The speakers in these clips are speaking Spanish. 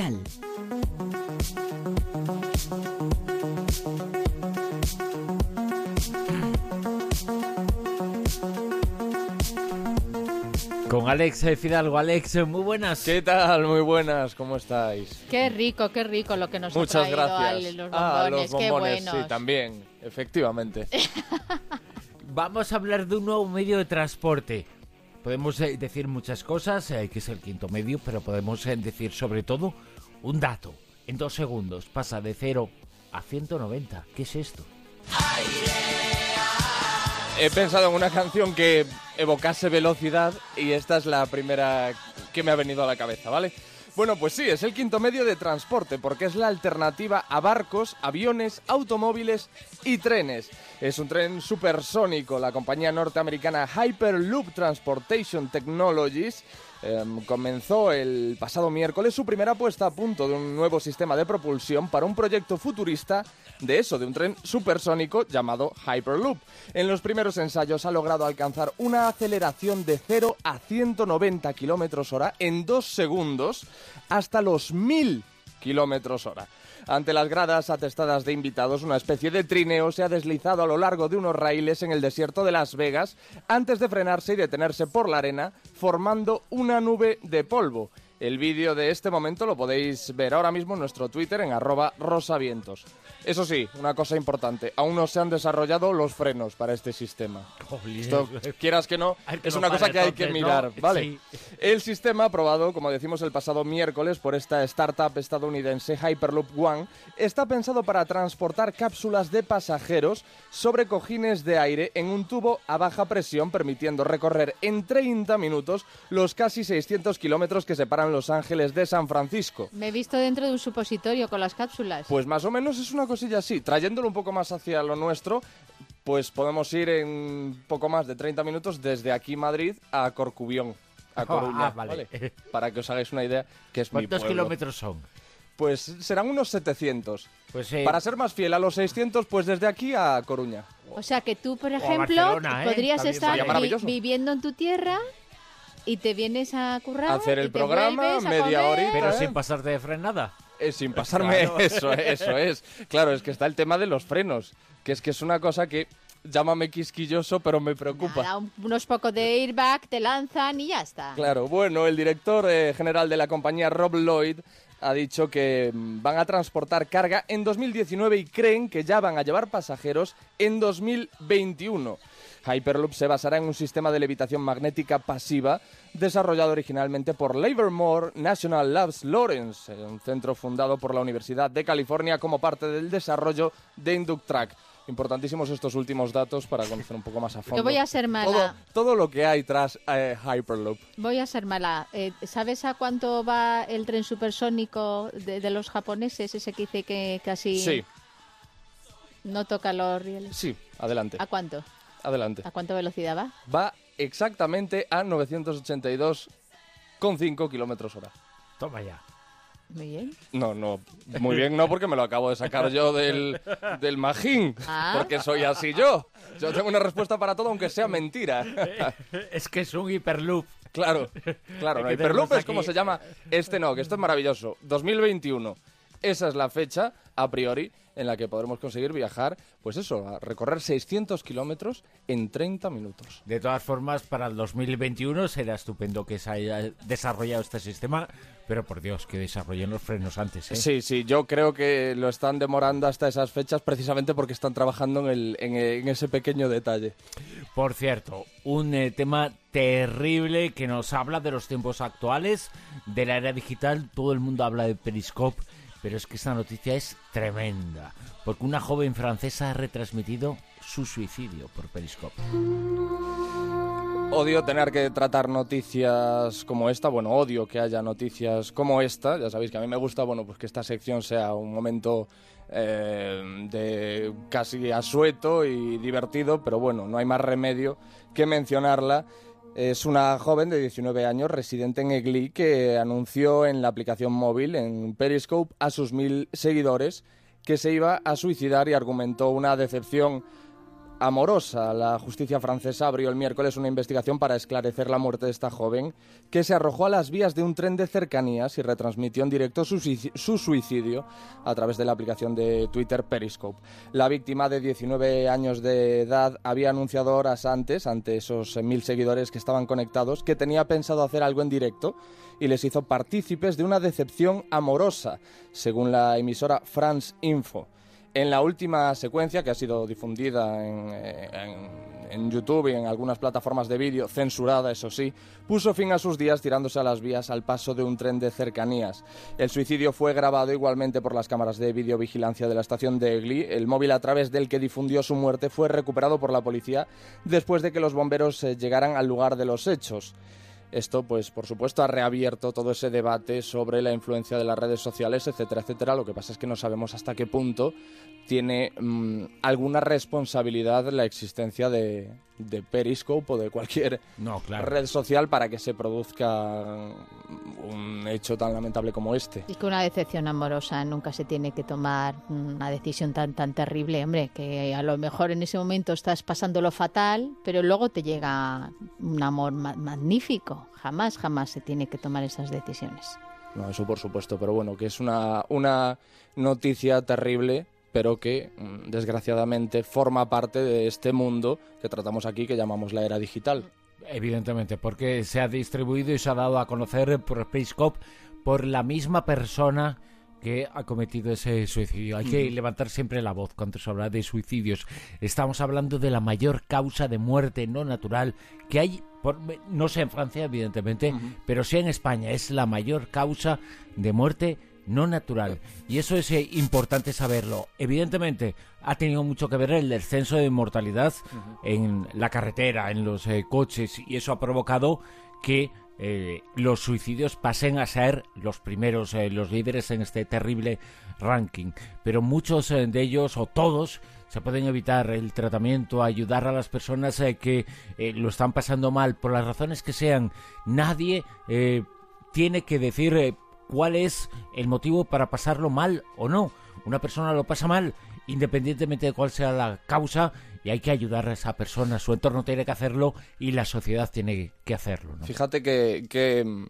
digital. Con Alex Fidalgo. Alex, muy buenas. ¿Qué tal? Muy buenas, ¿cómo estáis? Qué rico, qué rico lo que nos Muchas ha traído gracias. Ale, los Ah, los bombones, sí, también, efectivamente. Vamos a hablar de un nuevo medio de transporte. Podemos eh, decir muchas cosas, eh, que es el quinto medio, pero podemos eh, decir sobre todo un dato. En dos segundos pasa de 0 a 190. ¿Qué es esto? He pensado en una canción que evocase velocidad y esta es la primera que me ha venido a la cabeza, ¿vale? Bueno, pues sí, es el quinto medio de transporte porque es la alternativa a barcos, aviones, automóviles y trenes. Es un tren supersónico. La compañía norteamericana Hyperloop Transportation Technologies em, comenzó el pasado miércoles su primera puesta a punto de un nuevo sistema de propulsión para un proyecto futurista de eso, de un tren supersónico llamado Hyperloop. En los primeros ensayos ha logrado alcanzar una aceleración de 0 a 190 kilómetros hora en dos segundos hasta los 1000 kilómetros hora. Ante las gradas atestadas de invitados, una especie de trineo se ha deslizado a lo largo de unos raíles en el desierto de Las Vegas antes de frenarse y detenerse por la arena, formando una nube de polvo. El vídeo de este momento lo podéis ver ahora mismo en nuestro Twitter en arroba rosavientos. Eso sí, una cosa importante, aún no se han desarrollado los frenos para este sistema. Esto, quieras que no, que es no una cosa que hay que mirar, ¿vale? Sí. El sistema aprobado, como decimos el pasado miércoles, por esta startup estadounidense Hyperloop One, está pensado para transportar cápsulas de pasajeros sobre cojines de aire en un tubo a baja presión, permitiendo recorrer en 30 minutos los casi 600 kilómetros que separan Los Ángeles de San Francisco. Me he visto dentro de un supositorio con las cápsulas. Pues más o menos es una cosilla así. Trayéndolo un poco más hacia lo nuestro, pues podemos ir en poco más de 30 minutos desde aquí Madrid a Corcubión. A Coruña, Ah, vale. Para que os hagáis una idea, que es mi ¿Cuántos pueblo. kilómetros son? Pues serán unos 700. Pues eh, Para ser más fiel a los 600, pues desde aquí a Coruña. o sea que tú, por ejemplo, ¿eh? podrías estar vi- viviendo en tu tierra y te vienes a currar. Hacer el y te programa, a media comer. horita. pero ¿eh? sin pasarte de frenada. Eh, sin pasarme eso, eh, eso es. Claro, es que está el tema de los frenos, que es que es una cosa que llámame quisquilloso, pero me preocupa. Nada, unos pocos de airbag te lanzan y ya está. Claro, bueno, el director eh, general de la compañía, Rob Lloyd, ha dicho que mm, van a transportar carga en 2019 y creen que ya van a llevar pasajeros en 2021. Hyperloop se basará en un sistema de levitación magnética pasiva desarrollado originalmente por Livermore National Labs Lawrence, un centro fundado por la Universidad de California como parte del desarrollo de Inductrack. Importantísimos estos últimos datos para conocer un poco más a fondo. Yo voy a ser mala. Todo, todo lo que hay tras eh, Hyperloop. Voy a ser mala. Eh, ¿Sabes a cuánto va el tren supersónico de, de los japoneses? Ese que dice que casi Sí, no toca los rieles. sí, adelante. ¿A cuánto? Adelante. ¿A cuánta velocidad va? Va exactamente a 982,5 kilómetros hora. Toma ya. Muy bien. No, no, muy bien no, porque me lo acabo de sacar yo del, del magín, Ah. porque soy así yo. Yo tengo una respuesta para todo, aunque sea mentira. es que es un hiperloop. Claro, claro, no, tenemos es como se llama. Este no, que esto es maravilloso. 2021. Esa es la fecha, a priori, en la que podremos conseguir viajar, pues eso, a recorrer 600 kilómetros en 30 minutos. De todas formas, para el 2021 será estupendo que se haya desarrollado este sistema, pero por Dios, que desarrollen los frenos antes, ¿eh? Sí, sí, yo creo que lo están demorando hasta esas fechas precisamente porque están trabajando en, el, en, en ese pequeño detalle. Por cierto, un eh, tema terrible que nos habla de los tiempos actuales, de la era digital. Todo el mundo habla de Periscope, pero es que esta noticia es tremenda, porque una joven francesa ha retransmitido su suicidio por Periscope. Odio tener que tratar noticias como esta, bueno, odio que haya noticias como esta, ya sabéis que a mí me gusta, bueno, pues que esta sección sea un momento eh, de casi asueto y divertido, pero bueno, no hay más remedio que mencionarla. Es una joven de 19 años, residente en Egli, que anunció en la aplicación móvil, en Periscope, a sus mil seguidores que se iba a suicidar y argumentó una decepción amorosa. La justicia francesa abrió el miércoles una investigación para esclarecer la muerte de esta joven que se arrojó a las vías de un tren de cercanías y retransmitió en directo su, suicidio a través de la aplicación de Twitter Periscope. La víctima de 19 años de edad había anunciado horas antes, ante esos mil seguidores que estaban conectados, que tenía pensado hacer algo en directo y les hizo partícipes de una decepción amorosa, según la emisora France Info. En la última secuencia, que ha sido difundida en, YouTube y en algunas plataformas de vídeo, censurada eso sí, puso fin a sus días tirándose a las vías al paso de un tren de cercanías. El suicidio fue grabado igualmente por las cámaras de videovigilancia de la estación de Egli. El móvil a través del que difundió su muerte fue recuperado por la policía después de que los bomberos eh, llegaran al lugar de los hechos. Esto, pues, por supuesto, ha reabierto todo ese debate sobre la influencia de las redes sociales, etcétera, etcétera. Lo que pasa es que no sabemos hasta qué punto tiene mm, alguna responsabilidad la existencia de, de Periscope o de cualquier red social para que se produzca un hecho tan lamentable como este. Es que una decepción amorosa nunca se tiene que tomar una decisión tan tan terrible, hombre, que a lo mejor en ese momento estás pasando lo fatal, pero luego te llega un amor magnífico. Jamás, jamás se tiene que tomar esas decisiones. No, eso por supuesto, pero bueno, que es una, una noticia terrible pero que mm, desgraciadamente forma parte de este mundo que tratamos aquí que llamamos la era digital. Evidentemente, porque se ha distribuido y se ha dado a conocer por Periscope por la misma persona que ha cometido ese suicidio. Hay que levantar siempre la voz cuando se habla de suicidios. Estamos hablando de la mayor causa de muerte no natural que hay, por, no sé en Francia, evidentemente, pero sí en España. Es la mayor causa de muerte no natural. Y eso es eh, importante saberlo. Evidentemente, ha tenido mucho que ver el descenso de mortalidad en la carretera, en los eh, coches, y eso ha provocado que eh, los suicidios pasen a ser los primeros, los líderes en este terrible ranking. Pero muchos de ellos, o todos, se pueden evitar el tratamiento, ayudar a las personas que lo están pasando mal, por las razones que sean. Nadie tiene que decir cuál es el motivo para pasarlo mal o no. Una persona lo pasa mal independientemente de cuál sea la causa y hay que ayudar a esa persona. Su entorno tiene que hacerlo y la sociedad tiene que hacerlo. Fíjate que, que mm,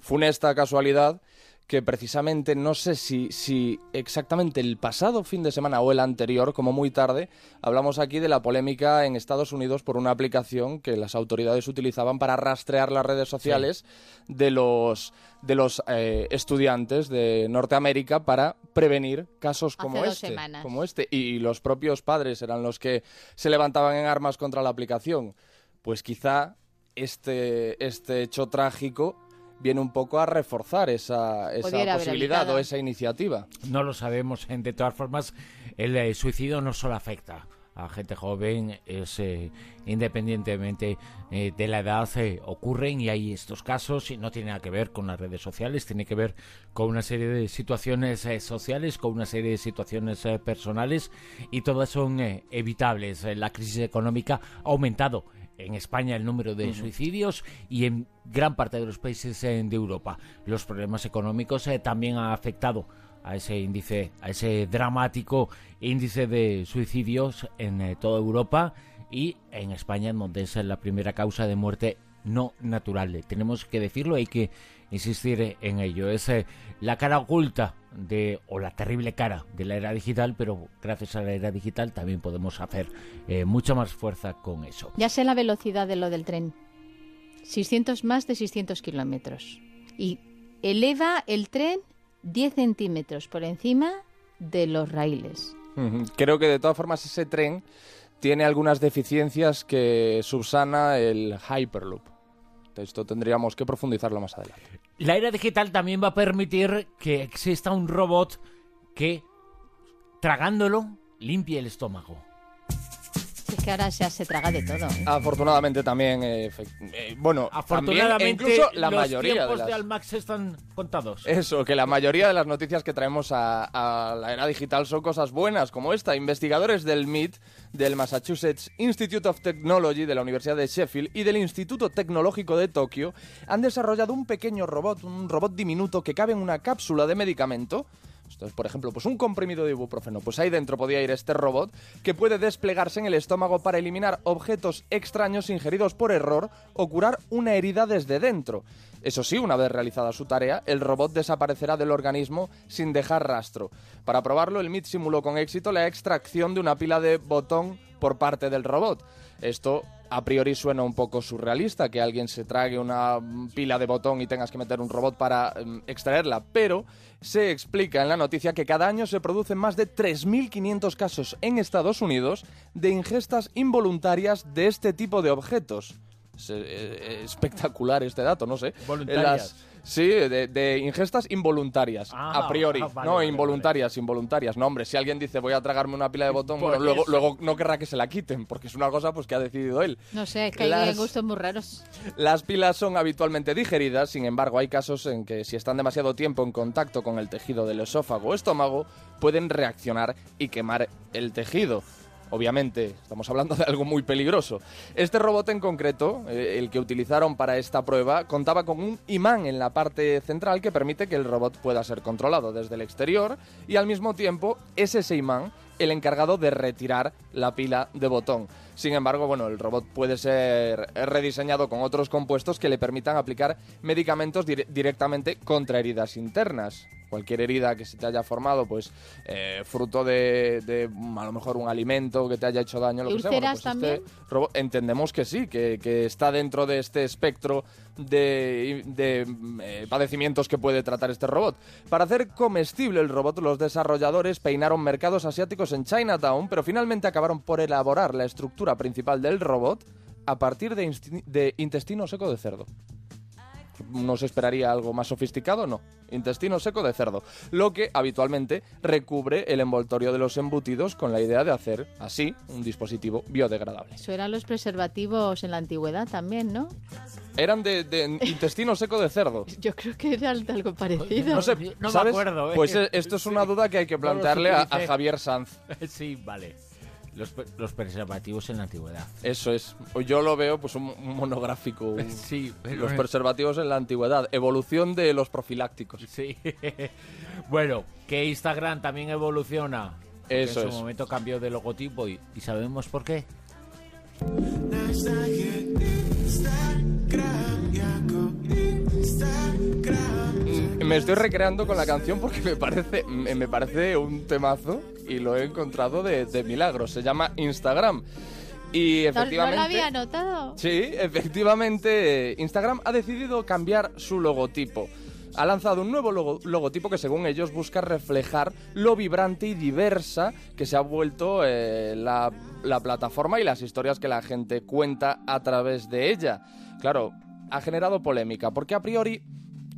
funesta casualidad que precisamente no sé si, si exactamente el pasado fin de semana o el anterior, como muy tarde, hablamos aquí de la polémica en Estados Unidos por una aplicación que las autoridades utilizaban para rastrear las redes sociales de los, de los eh, estudiantes de Norteamérica para prevenir casos como este, como este. Y los propios padres eran los que se levantaban en armas contra la aplicación. Pues quizá este, este hecho trágico viene un poco a reforzar esa, esa posibilidad o esa iniciativa. No lo sabemos. De todas formas, el eh, suicidio no solo afecta a gente joven, es eh, independientemente eh, de la edad ocurren y hay estos casos y no tiene nada que ver con las redes sociales, tiene que ver con una serie de situaciones sociales, con una serie de situaciones personales y todas son evitables. La crisis económica ha aumentado en España el número de suicidios y en gran parte de los países eh, de Europa. Los problemas económicos eh, también han afectado a ese índice, a ese dramático índice de suicidios en eh, toda Europa y en España, donde es la primera causa de muerte no natural. Tenemos que decirlo, hay que insistir en ello. Es la cara oculta de, o la terrible cara de la era digital, pero gracias a la era digital también podemos hacer eh, mucha más fuerza con eso. Ya sé la velocidad de lo del tren. 600 más de 600 kilómetros. Y eleva el tren 10 centímetros por encima de los raíles. Creo que de todas formas ese tren tiene algunas deficiencias que subsana el Hyperloop. Esto tendríamos que profundizarlo más adelante. La era digital también va a permitir que exista un robot que, tragándolo, limpie el estómago es que ahora se, se traga de todo. ¿eh? Afortunadamente también, eh, eh, bueno, afortunadamente incluso la los mayoría tiempos de, de Almax están contados. Eso, que la mayoría de las noticias que traemos a, la era digital son cosas buenas, como esta. Investigadores del MIT, del Massachusetts Institute of Technology de la Universidad de Sheffield y del Instituto Tecnológico de Tokio han desarrollado un pequeño robot, un robot diminuto que cabe en una cápsula de medicamento Por ejemplo, pues un comprimido de ibuprofeno, pues ahí dentro podía ir este robot que puede desplegarse en el estómago para eliminar objetos extraños ingeridos por error o curar una herida desde dentro. Eso sí, una vez realizada su tarea, el robot desaparecerá del organismo sin dejar rastro. Para probarlo, el MIT simuló con éxito la extracción de una pila de botón por parte del robot. Esto a priori suena un poco surrealista, que alguien se trague una pila de botón y tengas que meter un robot para em, extraerla, pero se explica en la noticia que cada año se producen más de 3.500 casos en Estados Unidos de ingestas involuntarias de este tipo de objetos. Es, eh, espectacular este dato, no sé. Voluntarias. Las- sí, de, de ingestas involuntarias, Ah, a priori. ah, vale, no, vale, involuntarias, involuntarias. No, hombre, si alguien dice voy a tragarme una pila de botón, bueno, luego, eso. luego no querrá que se la quiten, porque es una cosa pues que ha decidido él. No sé, es que hay gustos muy raros. Las pilas son habitualmente digeridas, sin embargo hay casos en que si están demasiado tiempo en contacto con el tejido del esófago o estómago, pueden reaccionar y quemar el tejido. Obviamente, estamos hablando de algo muy peligroso. Este robot en concreto, eh, el que utilizaron para esta prueba, contaba con un imán en la parte central que permite que el robot pueda ser controlado desde el exterior y al mismo tiempo es ese imán el encargado de retirar la pila de botón. Sin embargo, bueno, el robot puede ser rediseñado con otros compuestos que le permitan aplicar medicamentos dire- directamente contra heridas internas. Cualquier herida que se te haya formado, pues eh, fruto de, de, a lo mejor un alimento que te haya hecho daño, lo ¿Y que sea. bueno, pues este también? robot- entendemos que sí, que, que está dentro de este espectro de, de, eh, padecimientos que puede tratar este robot. Para hacer comestible el robot, los desarrolladores peinaron mercados asiáticos en Chinatown, pero finalmente acabaron por elaborar la estructura principal del robot a partir de intestino seco de cerdo. ¿No se esperaría algo más sofisticado? No. Intestino seco de cerdo. Lo que habitualmente recubre el envoltorio de los embutidos con la idea de hacer así un dispositivo biodegradable. Eso eran los preservativos en la antigüedad también, ¿no? Eran de, de intestino seco de cerdo. Yo creo que era algo parecido. No sé, No me ¿sabes? acuerdo, ¿eh? Pues eh, esto es una duda que hay que plantearle a, a. Javier Sanz. sí, vale. Los, los preservativos en la antigüedad. Eso es. Yo lo veo pues un, un monográfico. un- Sí, pero- Los preservativos en la antigüedad. Evolución de los profilácticos. Sí. bueno, que Instagram también evoluciona. porque Eso en es. su momento cambió de logotipo y, y sabemos por qué. Me estoy recreando con la canción porque me parece, me me parece un temazo y lo he encontrado de, de milagro. Se llama Instagram. Y ¿No, no efectivamente. lo había notado? Sí, efectivamente, Instagram ha decidido cambiar su logotipo. Ha lanzado un nuevo logo- logotipo que según ellos busca reflejar lo vibrante y diversa que se ha vuelto eh, la, la plataforma y las historias que la gente cuenta a través de ella. Claro, ha generado polémica porque a priori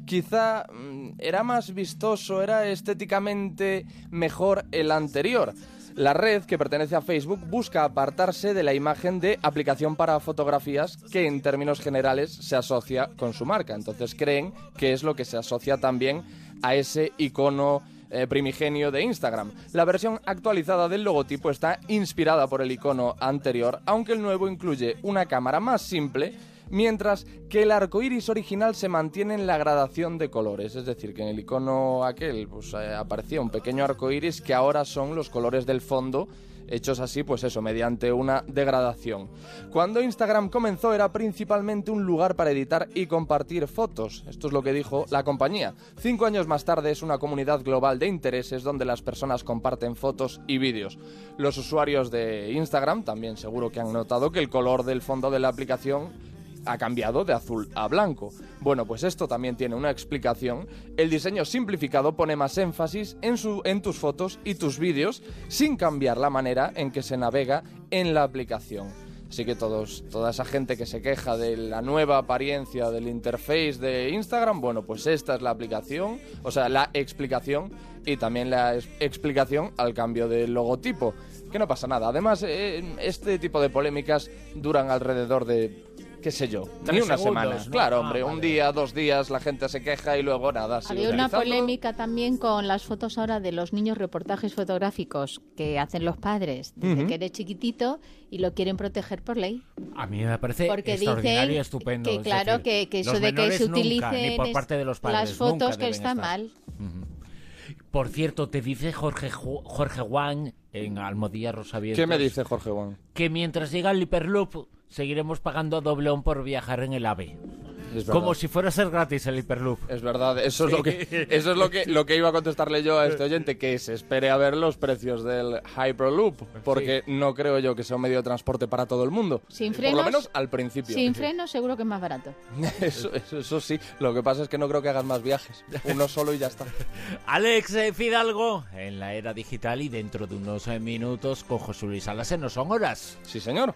quizá mm, era más vistoso, era estéticamente mejor el anterior. La red, que pertenece a Facebook, busca apartarse de la imagen de aplicación para fotografías que en términos generales se asocia con su marca. Entonces creen que es lo que se asocia también a ese icono eh, primigenio de Instagram. La versión actualizada del logotipo está inspirada por el icono anterior, aunque el nuevo incluye una cámara más simple mientras que el arco iris original se mantiene en la gradación de colores, es decir, que en el icono aquel pues, eh, aparecía un pequeño arco iris que ahora son los colores del fondo. Hechos así, pues eso, mediante una degradación. Cuando Instagram comenzó era principalmente un lugar para editar y compartir fotos. Esto es lo que dijo la compañía. Cinco años más tarde es una comunidad global de intereses donde las personas comparten fotos y vídeos. Los usuarios de Instagram también seguro que han notado que el color del fondo de la aplicación ha cambiado de azul a blanco. Bueno, pues esto también tiene una explicación. El diseño simplificado pone más énfasis en, tus fotos y tus vídeos sin cambiar la manera en que se navega en la aplicación. Así que todos, toda esa gente que se queja de la nueva apariencia del interface de Instagram, bueno, pues esta es la aplicación, o sea, la explicación y también la explicación al cambio del logotipo. Que no pasa nada. Además, eh, este tipo de polémicas duran alrededor de, qué sé yo, ni una segundos, semana. ¿no? Claro, Ah, hombre, un vale. día, dos días, la gente se queja y luego nada. Había una utilizando. polémica también con las fotos ahora de los niños reportajes fotográficos que hacen los padres desde que eres chiquitito y lo quieren proteger por ley. A mí me parece Porque extraordinario y estupendo. que es claro decir, que, que eso de que se nunca, utilicen ni por es- parte de los padres, las fotos nunca que está estar. mal. Por cierto, te dice Jorge, Jorge Juan en Almodía Rosavientos ¿Qué me dice Jorge Juan? que mientras llega el Hyperloop seguiremos pagando a dobleón por viajar en el AVE. Como si fuera a ser gratis el Hyperloop. Es verdad, eso es lo que eso es lo que lo que iba a contestarle yo a este oyente que se espere a ver los precios del Hyperloop, porque no creo yo que sea un medio de transporte para todo el mundo. Sin Por lo frenos, menos al principio. Sin freno seguro que es más barato. Eso, eso, eso sí, lo que pasa es que no creo que hagas más viajes. Uno solo y ya está. Alex eh, Fidalgo en la era digital y dentro de unos eh, minutos con José Luis Alas en No Son Horas. Sí, señor.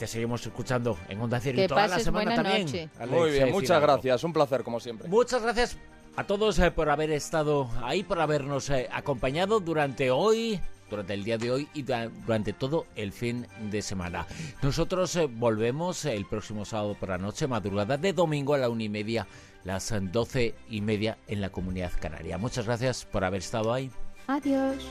Te seguimos escuchando en Onda Cero y Que toda la semana también. noche. Alex, Muy bien, muchas gracias. Un placer, como siempre. Muchas gracias a todos eh, por haber estado ahí, por habernos eh, acompañado durante hoy, durante el día de hoy y durante todo el fin de semana. Nosotros eh, volvemos el próximo sábado por la noche, madrugada de domingo a la una y media, las doce y media en la comunidad canaria. Muchas gracias por haber estado ahí. Adiós.